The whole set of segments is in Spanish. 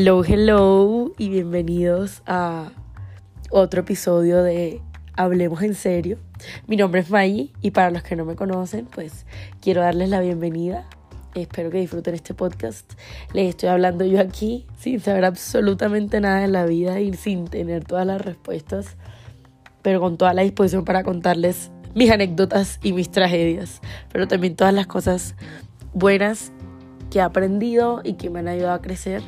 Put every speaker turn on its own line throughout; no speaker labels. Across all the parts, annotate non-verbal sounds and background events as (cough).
Hello, hello y bienvenidos a otro episodio de Hablemos en serio. Mi nombre es Maggie y para los que no me conocen, pues quiero darles la bienvenida. Espero que disfruten este podcast. Les estoy hablando yo aquí sin saber absolutamente nada de la vida y sin tener todas las respuestas, pero con toda la disposición para contarles mis anécdotas y mis tragedias, pero también todas las cosas buenas que he aprendido y que me han ayudado a crecer.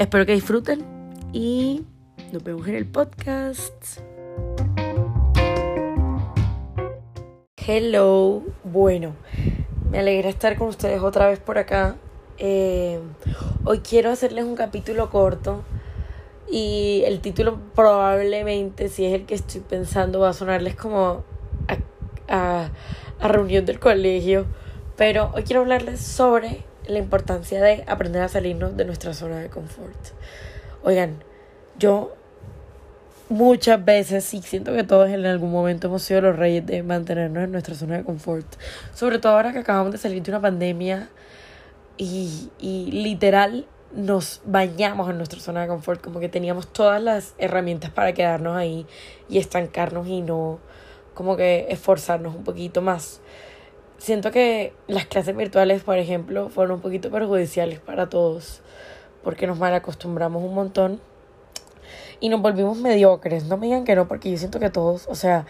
Espero que disfruten y nos vemos en el podcast. Hello, bueno, me alegra estar con ustedes otra vez por acá. Eh, hoy quiero hacerles un capítulo corto y el título probablemente, si es el que estoy pensando, va a sonarles como a, a reunión del colegio. Pero hoy quiero hablarles sobre la importancia de aprender a salirnos de nuestra zona de confort. Oigan, yo muchas veces, y siento que todos en algún momento hemos sido los reyes de mantenernos en nuestra zona de confort. Sobre todo ahora que acabamos de salir de una pandemia y, y literal nos bañamos en nuestra zona de confort, como que teníamos todas las herramientas para quedarnos ahí y estancarnos y no como que esforzarnos un poquito más siento que las clases virtuales, por ejemplo, fueron un poquito perjudiciales para todos porque nos mal acostumbramos un montón y nos volvimos mediocres. No me digan que no, porque yo siento que todos, o sea,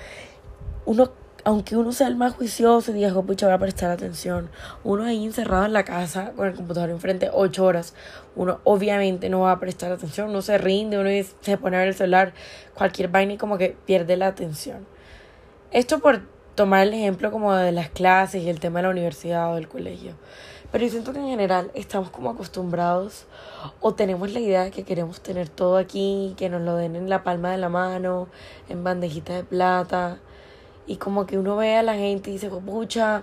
uno, aunque uno sea el más juicioso y diga, oh, pucha, voy a prestar atención, uno ahí encerrado en la casa con el computador enfrente ocho horas, uno obviamente no va a prestar atención, uno se rinde, uno se pone a ver el celular, cualquier vaina y como que pierde la atención. Esto por tomar el ejemplo como de las clases y el tema de la universidad o del colegio. Pero yo siento que en general estamos como acostumbrados o tenemos la idea de que queremos tener todo aquí, que nos lo den en la palma de la mano, en bandejitas de plata. Y como que uno ve a la gente y dice, pucha,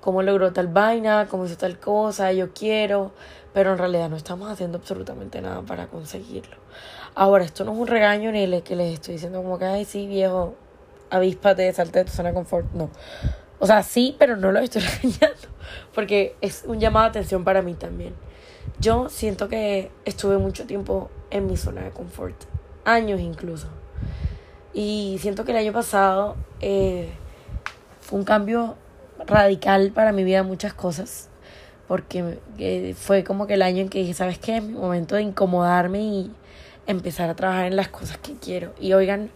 cómo logró tal vaina, cómo hizo tal cosa, yo quiero. Pero en realidad no estamos haciendo absolutamente nada para conseguirlo. Ahora, esto no es un regaño ni el que les estoy diciendo como que, ay, sí, viejo, avíspate, salte de tu zona de confort. No. O sea, sí, pero no lo estoy (laughs) regañando. Porque es un llamado de atención para mí también. Yo siento que estuve mucho tiempo en mi zona de confort. Años incluso. Y siento que el año pasado eh, fue un cambio radical para mi vida muchas cosas. Porque eh, fue como que el año en que dije, ¿sabes qué? Es mi momento de incomodarme y empezar a trabajar en las cosas que quiero. Y oigan,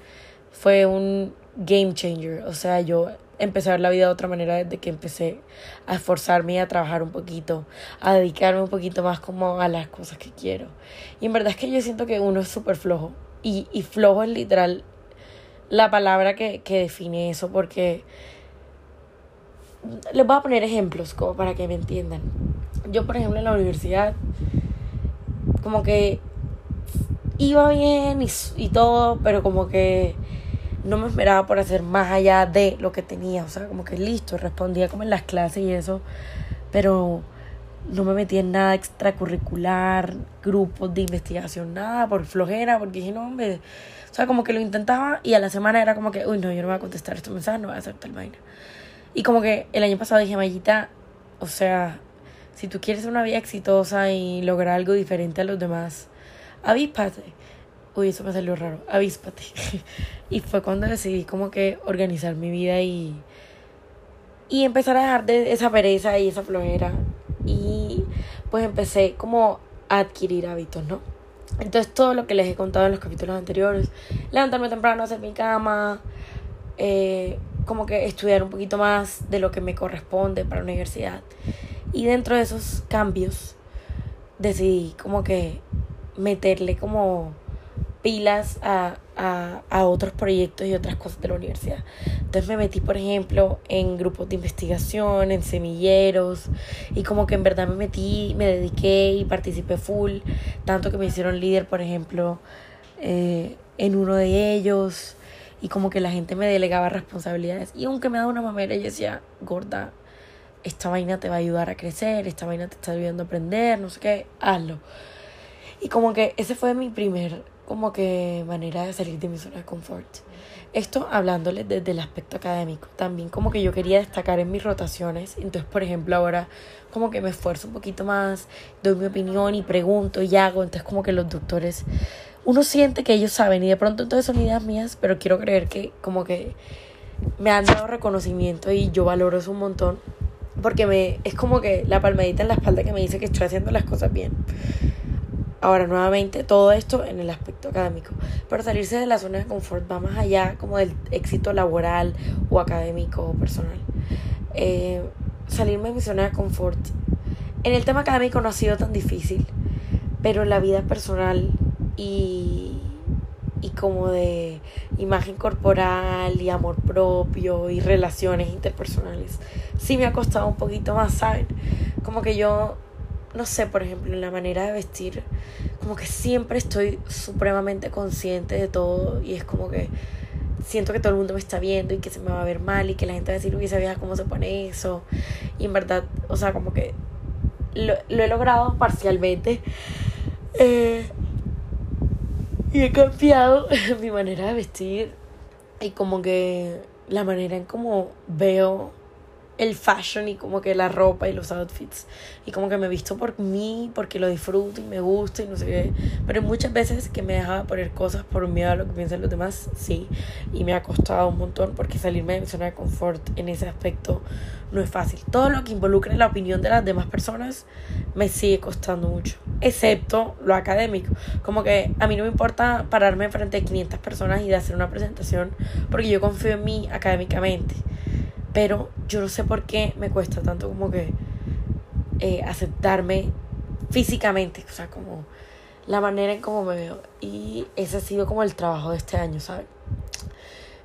fue un game changer. O sea, yo empecé a ver la vida de otra manera desde que empecé a esforzarme y a trabajar un poquito, a dedicarme un poquito más como a las cosas que quiero. Y en verdad es que yo siento que uno es súper flojo. Y, y flojo es literal la palabra que, que define eso, porque les voy a poner ejemplos como para que me entiendan. Yo, por ejemplo, en la universidad, como que iba bien y, y todo, pero como que no me esperaba por hacer más allá de lo que tenía. O sea, como que listo, respondía como en las clases y eso, pero no me metí en nada extracurricular, grupos de investigación, nada, por flojera, porque dije, no, hombre. O sea, como que lo intentaba y a la semana era como que, uy, no, yo no voy a contestar estos mensajes, no voy a hacer tal vaina. Y como que el año pasado dije, Mayita, o sea, si tú quieres una vida exitosa y lograr algo diferente a los demás, avíspate uy, eso me salió raro, avíspate. (laughs) y fue cuando decidí como que organizar mi vida y, y empezar a dejar de esa pereza y esa flojera. Y pues empecé como a adquirir hábitos, ¿no? Entonces todo lo que les he contado en los capítulos anteriores, levantarme temprano, hacer mi cama, eh, como que estudiar un poquito más de lo que me corresponde para la universidad. Y dentro de esos cambios decidí como que meterle como pilas a, a, a, otros proyectos y otras cosas de la universidad. Entonces me metí, por ejemplo, en grupos de investigación, en semilleros, y como que en verdad me metí, me dediqué y participé full, tanto que me hicieron líder, por ejemplo, eh, en uno de ellos, y como que la gente me delegaba responsabilidades. Y aunque me daba una mamera, yo decía, gorda, esta vaina te va a ayudar a crecer, esta vaina te está ayudando a aprender, no sé qué, hazlo. Y como que ese fue mi primer como que manera de salir de mi zona de confort. Esto hablándoles desde el aspecto académico. También como que yo quería destacar en mis rotaciones. Entonces, por ejemplo, ahora como que me esfuerzo un poquito más, doy mi opinión y pregunto y hago. Entonces como que los doctores, uno siente que ellos saben y de pronto entonces son ideas mías, pero quiero creer que como que me han dado reconocimiento y yo valoro eso un montón. Porque me, es como que la palmadita en la espalda que me dice que estoy haciendo las cosas bien. Ahora, nuevamente, todo esto en el aspecto académico. Pero salirse de la zona de confort va más allá como del éxito laboral o académico o personal. Eh, salirme de mi zona de confort. En el tema académico no ha sido tan difícil, pero en la vida personal y, y como de imagen corporal y amor propio y relaciones interpersonales, sí me ha costado un poquito más, ¿saben? Como que yo, no sé, por ejemplo, en la manera de vestir, como que siempre estoy supremamente consciente de todo y es como que siento que todo el mundo me está viendo y que se me va a ver mal y que la gente va a decir, uy, esa vieja cómo se pone eso. Y en verdad, o sea, como que lo, he logrado parcialmente. Eh, y he cambiado (laughs) mi manera de vestir y como que la manera en cómo veo el fashion y como que la ropa y los outfits. Y como que me visto por mí, porque lo disfruto y me gusta y no sé qué. Pero muchas veces que me dejaba poner cosas por miedo a lo que piensan los demás, sí. Y me ha costado un montón porque salirme de mi zona de confort en ese aspecto no es fácil. Todo lo que involucre la opinión de las demás personas me sigue costando mucho. Excepto lo académico. Como que a mí no me importa pararme frente a 500 personas y de hacer una presentación porque yo confío en mí académicamente pero yo no sé por qué me cuesta tanto como que eh, aceptarme físicamente, o sea, como la manera en cómo me veo. Y ese ha sido como el trabajo de este año, ¿sabes?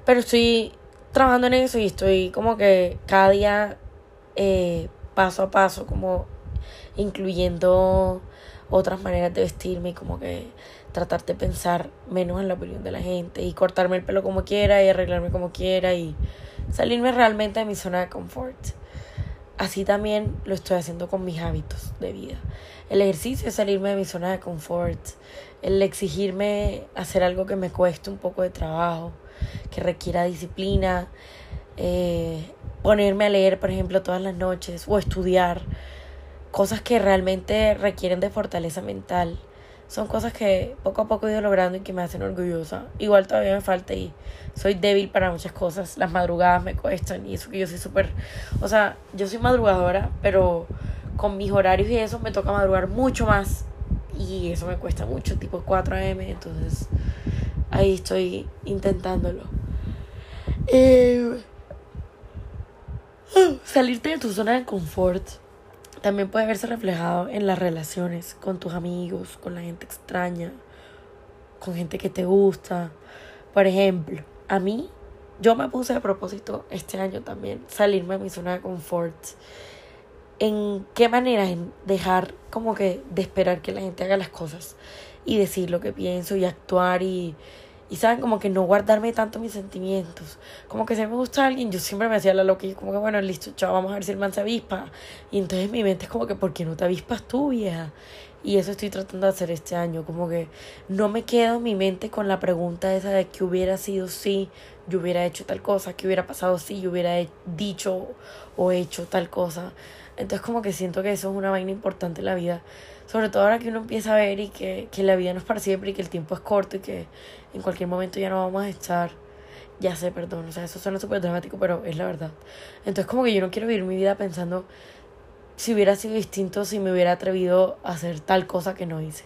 Pero estoy trabajando en eso y estoy como que cada día eh, paso a paso, como incluyendo otras maneras de vestirme y como que tratar de pensar menos en la opinión de la gente y cortarme el pelo como quiera y arreglarme como quiera y salirme realmente de mi zona de confort. Así también lo estoy haciendo con mis hábitos de vida. El ejercicio es salirme de mi zona de confort. El exigirme hacer algo que me cueste un poco de trabajo, que requiera disciplina. Eh, ponerme a leer, por ejemplo, todas las noches o estudiar cosas que realmente requieren de fortaleza mental son cosas que poco a poco he ido logrando y que me hacen orgullosa. Igual todavía me falta y soy débil para muchas cosas. Las madrugadas me cuestan y eso que yo soy súper... O sea, yo soy madrugadora, pero con mis horarios y eso me toca madrugar mucho más y eso me cuesta mucho, tipo 4 a.m. Entonces ahí estoy intentándolo. Eh, salirte de tu zona de confort también puede verse reflejado en las relaciones con tus amigos, con la gente extraña, con gente que te gusta. Por ejemplo, a mí, yo me puse a propósito este año también salirme de mi zona de confort. ¿En qué manera? En dejar como que de esperar que la gente haga las cosas y decir lo que pienso y actuar y y saben, como que no guardarme tanto mis sentimientos. Como que si me gusta alguien, yo siempre me hacía la loca y como que bueno, listo, chao, vamos a ver si el man se avispa. Y entonces mi mente es como que, ¿por qué no te avispas tú, vieja? Y eso estoy tratando de hacer este año, como que no me quedo en mi mente con la pregunta esa de que hubiera sido si yo hubiera hecho tal cosa, que hubiera pasado si yo hubiera dicho o hecho tal cosa. Entonces como que siento que eso es una vaina importante en la vida sobre todo ahora que uno empieza a ver y que, que la vida no es para siempre y que el tiempo es corto y que en cualquier momento ya no vamos a estar. Ya sé, perdón, o sea, eso suena súper dramático, pero es la verdad. Entonces como que yo no quiero vivir mi vida pensando si hubiera sido distinto, si me hubiera atrevido a hacer tal cosa que no hice.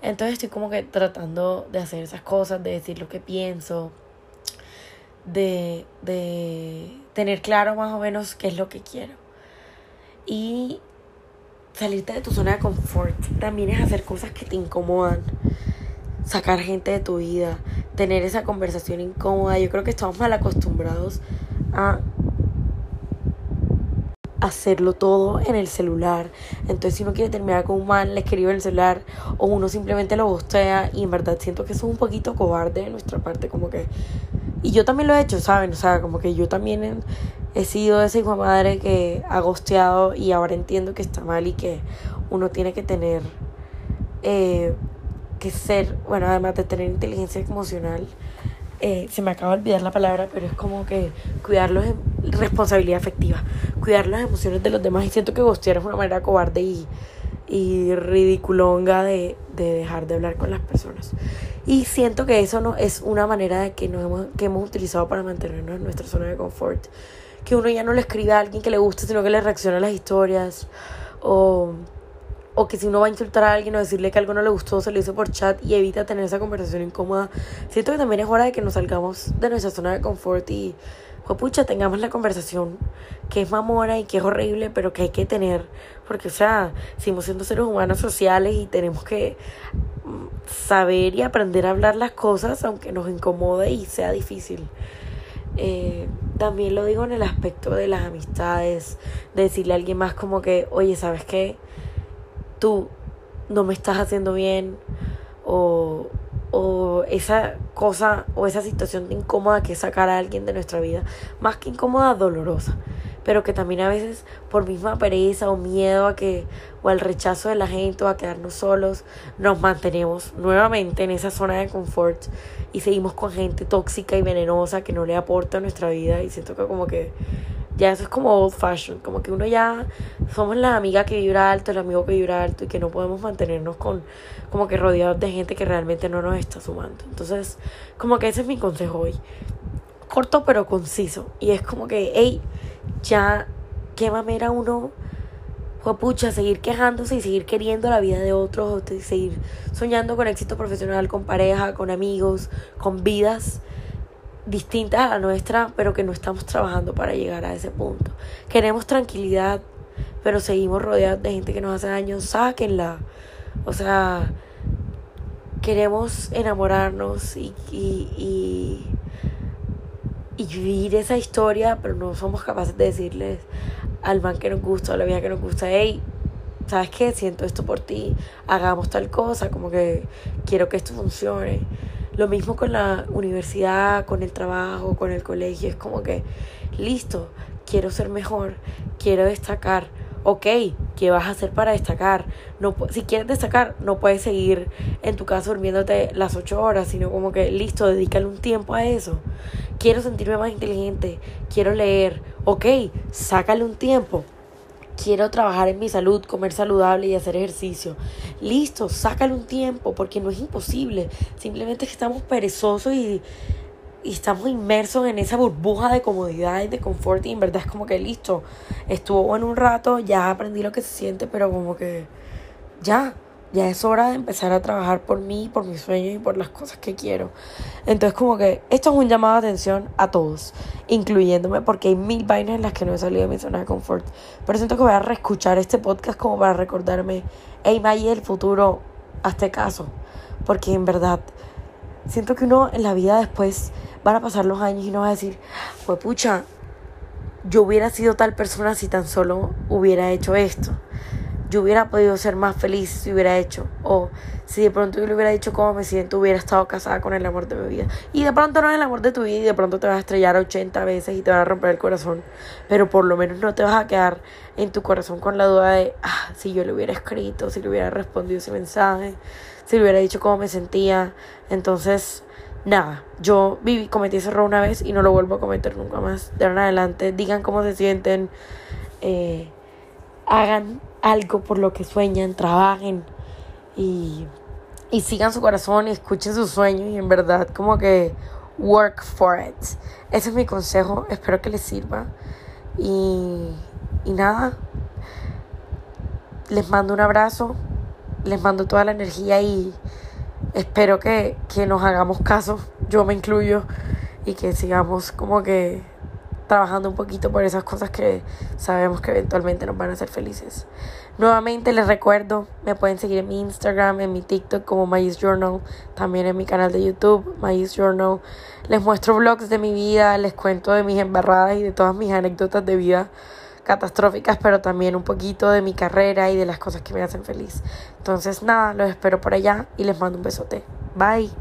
Entonces estoy como que tratando de hacer esas cosas, de decir lo que pienso, de, de tener claro más o menos qué es lo que quiero. Y salirte de tu zona de confort también es hacer cosas que te incomodan, sacar gente de tu vida, tener esa conversación incómoda. Yo creo que estamos mal acostumbrados a hacerlo todo en el celular. Entonces, si uno quiere terminar con un man, le escribe en el celular o uno simplemente lo bostea y en verdad siento que eso es un poquito cobarde de nuestra parte, como que y yo también lo he hecho, ¿saben? O sea, como que yo también he sido esa hijo madre que ha gosteado y ahora entiendo que está mal y que uno tiene que tener eh, que ser, bueno, además de tener inteligencia emocional, eh, se me acaba de olvidar la palabra, pero es como que cuidar los, em, responsabilidad afectiva, cuidar las emociones de los demás. Y siento que gostear es una manera cobarde y, y ridiculonga de, de dejar de hablar con las personas. Y siento que eso no es una manera de que, nos hemos, que hemos utilizado para mantenernos en nuestra zona de confort. Que uno ya no le escribe a alguien que le guste, sino que le reacciona a las historias. O o que si uno va a insultar a alguien o decirle que algo no le gustó, se lo hizo por chat y evita tener esa conversación incómoda. Siento que también es hora de que nos salgamos de nuestra zona de confort y, pues pucha, tengamos la conversación que es mamona y que es horrible, pero que hay que tener. Porque, o sea, seguimos siendo seres humanos sociales y tenemos que mm, saber y aprender a hablar las cosas, aunque nos incomode y sea difícil. Eh, también lo digo en el aspecto de las amistades, de decirle a alguien más como que, oye, ¿sabes qué? Tú no me estás haciendo bien o, o esa cosa o esa situación incómoda que es sacar a alguien de nuestra vida, más que incómoda, dolorosa, pero que también a veces por misma pereza o miedo a que o al rechazo de la gente o a quedarnos solos, nos mantenemos nuevamente en esa zona de confort y seguimos con gente tóxica y venenosa que no le aporta a nuestra vida. Y siento que como que ya eso es como old fashion, como que uno ya somos la amiga que vibra alto, el amigo que vibra alto y que no podemos mantenernos con como que rodeados de gente que realmente no nos está sumando. Entonces, como que ese es mi consejo hoy. Corto pero conciso. Y es como que, hey, ya, qué mamera uno, fue pucha, seguir quejándose y seguir queriendo la vida de otros, seguir soñando con éxito profesional, con pareja, con amigos, con vidas distintas a la nuestra, pero que no estamos trabajando para llegar a ese punto. Queremos tranquilidad, pero seguimos rodeados de gente que nos hace daño, sáquenla. O sea, queremos enamorarnos y, y, y, y, vivir esa historia, pero no somos capaces de decirles al man que nos gusta, a la vida que nos gusta, hey, ¿sabes qué? Siento esto por ti, hagamos tal cosa, como que quiero que esto funcione. Lo mismo con la universidad, con el trabajo, con el colegio. Es como que, listo, quiero ser mejor, quiero destacar. Ok, ¿qué vas a hacer para destacar? No, si quieres destacar, no puedes seguir en tu casa durmiéndote las ocho horas, sino como que, listo, dedícale un tiempo a eso. Quiero sentirme más inteligente, quiero leer. Ok, sácale un tiempo quiero trabajar en mi salud, comer saludable y hacer ejercicio. Listo, sácale un tiempo porque no es imposible. Simplemente que estamos perezosos y, y estamos inmersos en esa burbuja de comodidad y de confort y en verdad es como que listo, estuvo bueno un rato, ya aprendí lo que se siente, pero como que ya, ya es hora de empezar a trabajar por mí, por mis sueños y por las cosas que quiero. Entonces como que esto es un llamado de atención a todos, incluyéndome porque hay mil vainas en las que no he salido de mi zona de confort. Pero siento que voy a reescuchar este podcast como para recordarme, hey May, el futuro, hazte caso. Porque en verdad, siento que uno en la vida después van a pasar los años y no va a decir, pues pucha, yo hubiera sido tal persona si tan solo hubiera hecho esto yo hubiera podido ser más feliz si hubiera hecho. O si de pronto yo le hubiera dicho cómo me siento, hubiera estado casada con el amor de mi vida. Y de pronto no es el amor de tu vida y de pronto te vas a estrellar 80 veces y te va a romper el corazón. Pero por lo menos no te vas a quedar en tu corazón con la duda de, ah, si yo le hubiera escrito, si le hubiera respondido ese mensaje, si le hubiera dicho cómo me sentía. Entonces, nada, yo viví, cometí ese error una vez y no lo vuelvo a cometer nunca más. De ahora en adelante, digan cómo se sienten. Eh, hagan algo por lo que sueñan, trabajen y, y sigan su corazón y escuchen sus sueños y en verdad como que work for it. Ese es mi consejo, espero que les sirva y, y nada, les mando un abrazo, les mando toda la energía y espero que, que nos hagamos caso, yo me incluyo y que sigamos como que trabajando un poquito por esas cosas que sabemos que eventualmente nos van a hacer felices. Nuevamente les recuerdo, me pueden seguir en mi Instagram, en mi TikTok como May's Journal, también en mi canal de YouTube, May's Journal. Les muestro vlogs de mi vida, les cuento de mis embarradas y de todas mis anécdotas de vida catastróficas, pero también un poquito de mi carrera y de las cosas que me hacen feliz. Entonces nada, los espero por allá y les mando un besote. Bye.